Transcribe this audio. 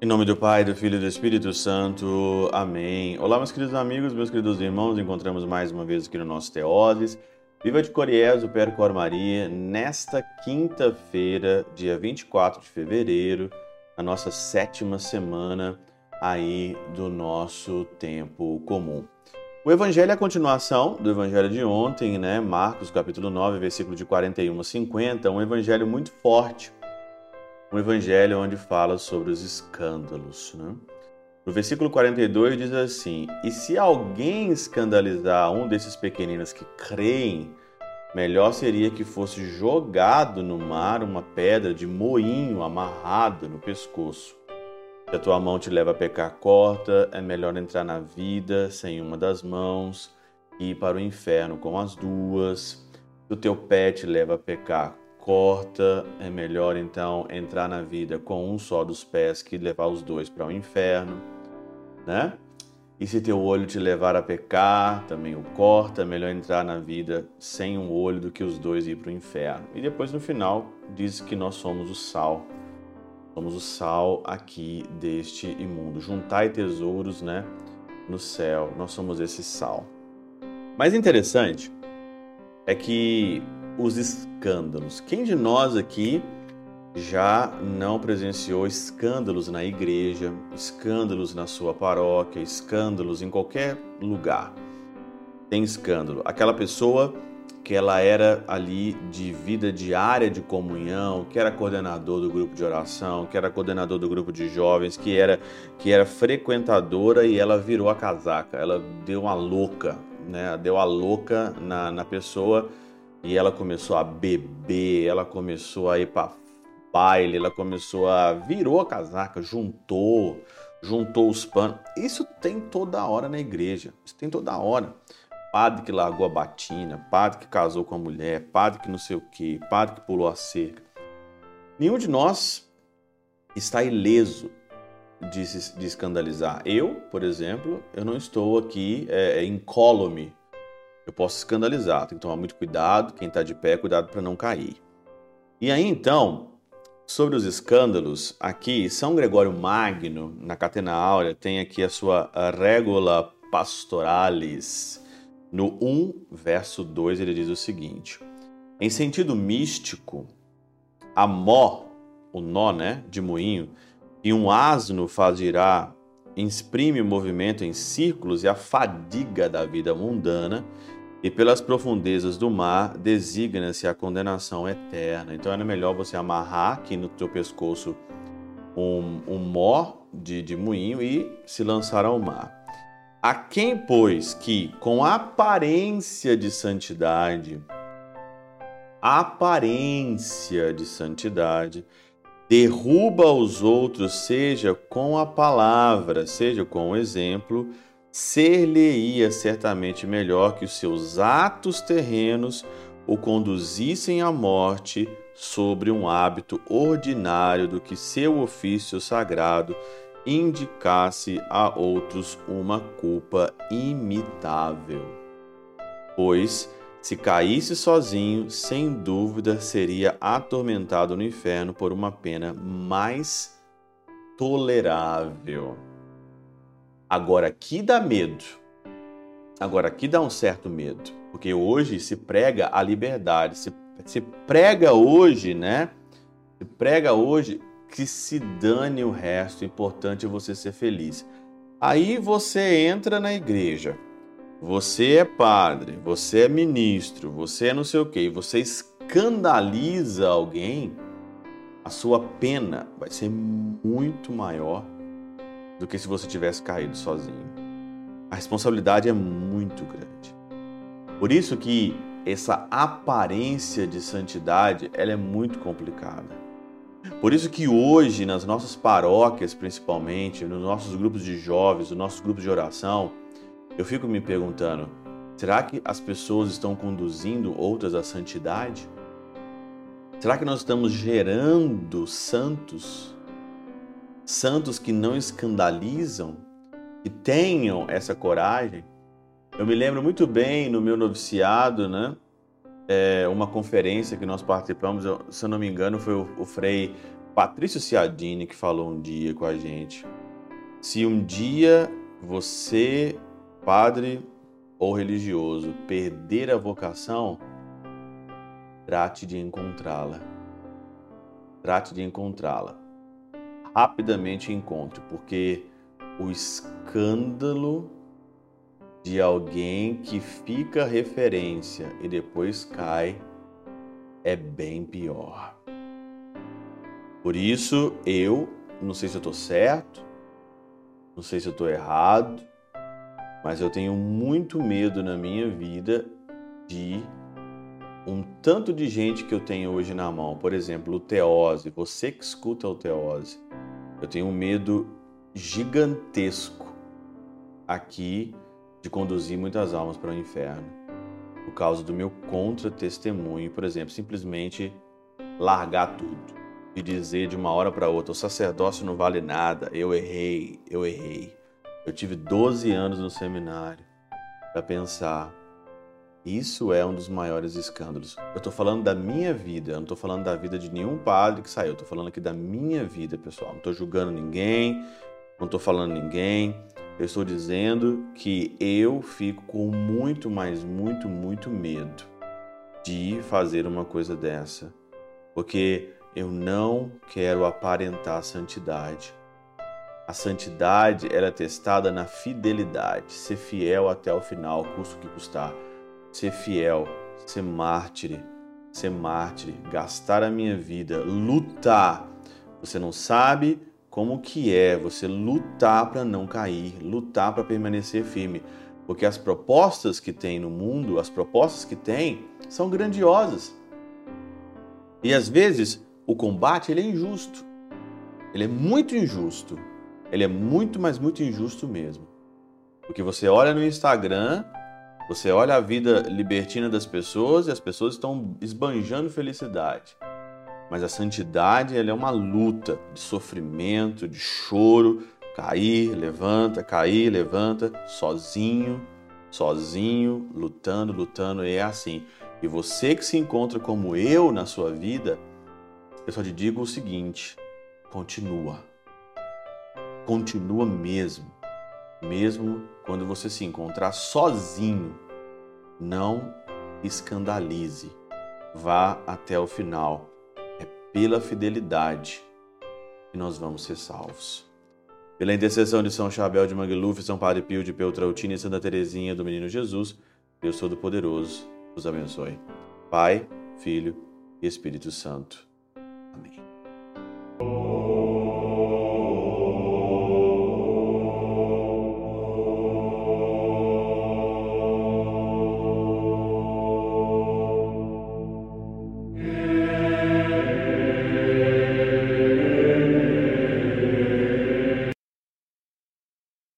Em nome do Pai, do Filho e do Espírito Santo. Amém. Olá, meus queridos amigos, meus queridos irmãos. Encontramos mais uma vez aqui no nosso Teoses. Viva de Coriezo, Percor Maria, nesta quinta-feira, dia 24 de fevereiro, a nossa sétima semana aí do nosso tempo comum. O evangelho é a continuação do evangelho de ontem, né? Marcos capítulo 9, versículo de 41 a 50, um evangelho muito forte. Um evangelho onde fala sobre os escândalos, né? No versículo 42 diz assim: E se alguém escandalizar um desses pequeninos que creem, melhor seria que fosse jogado no mar uma pedra de moinho amarrado no pescoço. Se a tua mão te leva a pecar, corta, é melhor entrar na vida sem uma das mãos e ir para o inferno com as duas. Se o teu pé te leva a pecar, corta, é melhor então entrar na vida com um só dos pés que levar os dois para o inferno, né? E se teu olho te levar a pecar, também o corta, é melhor entrar na vida sem um olho do que os dois ir para o inferno. E depois no final diz que nós somos o sal Somos o sal aqui deste imundo. Juntai tesouros, né, no céu. Nós somos esse sal. Mais interessante é que os escândalos. Quem de nós aqui já não presenciou escândalos na igreja, escândalos na sua paróquia, escândalos em qualquer lugar? Tem escândalo. Aquela pessoa que ela era ali de vida diária de comunhão, que era coordenador do grupo de oração, que era coordenador do grupo de jovens, que era que era frequentadora e ela virou a casaca, ela deu uma louca, né? Deu a louca na, na pessoa e ela começou a beber, ela começou a ir para baile, ela começou a virou a casaca, juntou, juntou os panos. Isso tem toda hora na igreja, isso tem toda hora padre que largou a batina, padre que casou com a mulher, padre que não sei o que, padre que pulou a cerca. Nenhum de nós está ileso de, se, de escandalizar. Eu, por exemplo, eu não estou aqui é, é incólume. Eu posso escandalizar, tem que tomar muito cuidado. Quem está de pé, cuidado para não cair. E aí então, sobre os escândalos, aqui São Gregório Magno, na Catena Áurea, tem aqui a sua Regula Pastoralis no 1, verso 2, ele diz o seguinte: Em sentido místico, a mó, o nó, né, de moinho, e um asno faz girar, exprime o movimento em círculos e a fadiga da vida mundana, e pelas profundezas do mar designa-se a condenação eterna. Então era melhor você amarrar aqui no teu pescoço um, um mó de, de moinho e se lançar ao mar. A quem, pois, que com aparência de santidade, aparência de santidade, derruba os outros, seja com a palavra, seja com o exemplo, ser-lhe-ia certamente melhor que os seus atos terrenos o conduzissem à morte sobre um hábito ordinário do que seu ofício sagrado indicasse a outros uma culpa imitável. Pois, se caísse sozinho, sem dúvida seria atormentado no inferno por uma pena mais tolerável. Agora, aqui dá medo. Agora, aqui dá um certo medo, porque hoje se prega a liberdade, se, se prega hoje, né? Se prega hoje que se dane o resto, o importante é você ser feliz. Aí você entra na igreja, você é padre, você é ministro, você é não sei o que, você escandaliza alguém, a sua pena vai ser muito maior do que se você tivesse caído sozinho. A responsabilidade é muito grande. Por isso que essa aparência de santidade ela é muito complicada. Por isso que hoje, nas nossas paróquias principalmente, nos nossos grupos de jovens, nos nossos grupos de oração, eu fico me perguntando: será que as pessoas estão conduzindo outras à santidade? Será que nós estamos gerando santos? Santos que não escandalizam, que tenham essa coragem? Eu me lembro muito bem no meu noviciado, né? É, uma conferência que nós participamos, se eu não me engano, foi o, o Frei Patrício Ciadini que falou um dia com a gente. Se um dia você, padre ou religioso, perder a vocação, trate de encontrá-la. Trate de encontrá-la. Rapidamente encontre, porque o escândalo de alguém que fica referência e depois cai é bem pior. Por isso, eu não sei se eu estou certo, não sei se eu estou errado, mas eu tenho muito medo na minha vida de um tanto de gente que eu tenho hoje na mão. Por exemplo, o Teose, você que escuta o Teose. Eu tenho um medo gigantesco aqui de conduzir muitas almas para o inferno por causa do meu contra-testemunho, por exemplo, simplesmente largar tudo e dizer de uma hora para outra: o sacerdócio não vale nada, eu errei, eu errei. Eu tive 12 anos no seminário para pensar. Isso é um dos maiores escândalos. Eu estou falando da minha vida, eu não estou falando da vida de nenhum padre que saiu, eu estou falando aqui da minha vida, pessoal. Não estou julgando ninguém, não estou falando ninguém. Eu estou dizendo que eu fico com muito, mais muito, muito medo de fazer uma coisa dessa. Porque eu não quero aparentar santidade. A santidade ela é testada na fidelidade, ser fiel até o final, custo que custar. Ser fiel, ser mártire, ser mártire, gastar a minha vida, lutar. Você não sabe como que é você lutar para não cair, lutar para permanecer firme, porque as propostas que tem no mundo, as propostas que tem, são grandiosas. E às vezes o combate ele é injusto. Ele é muito injusto. Ele é muito, mas muito injusto mesmo. Porque você olha no Instagram, você olha a vida libertina das pessoas e as pessoas estão esbanjando felicidade. Mas a santidade ela é uma luta de sofrimento, de choro, cair, levanta, cair, levanta, sozinho, sozinho, lutando, lutando, e é assim. E você que se encontra como eu na sua vida, eu só te digo o seguinte: continua. Continua mesmo. Mesmo quando você se encontrar sozinho, não escandalize. Vá até o final. Pela fidelidade que nós vamos ser salvos. Pela intercessão de São Chabel de Mangluf, São Padre Pio de Peltrautina e Santa Teresinha do Menino Jesus, Deus Todo-Poderoso os abençoe. Pai, Filho e Espírito Santo. Amém.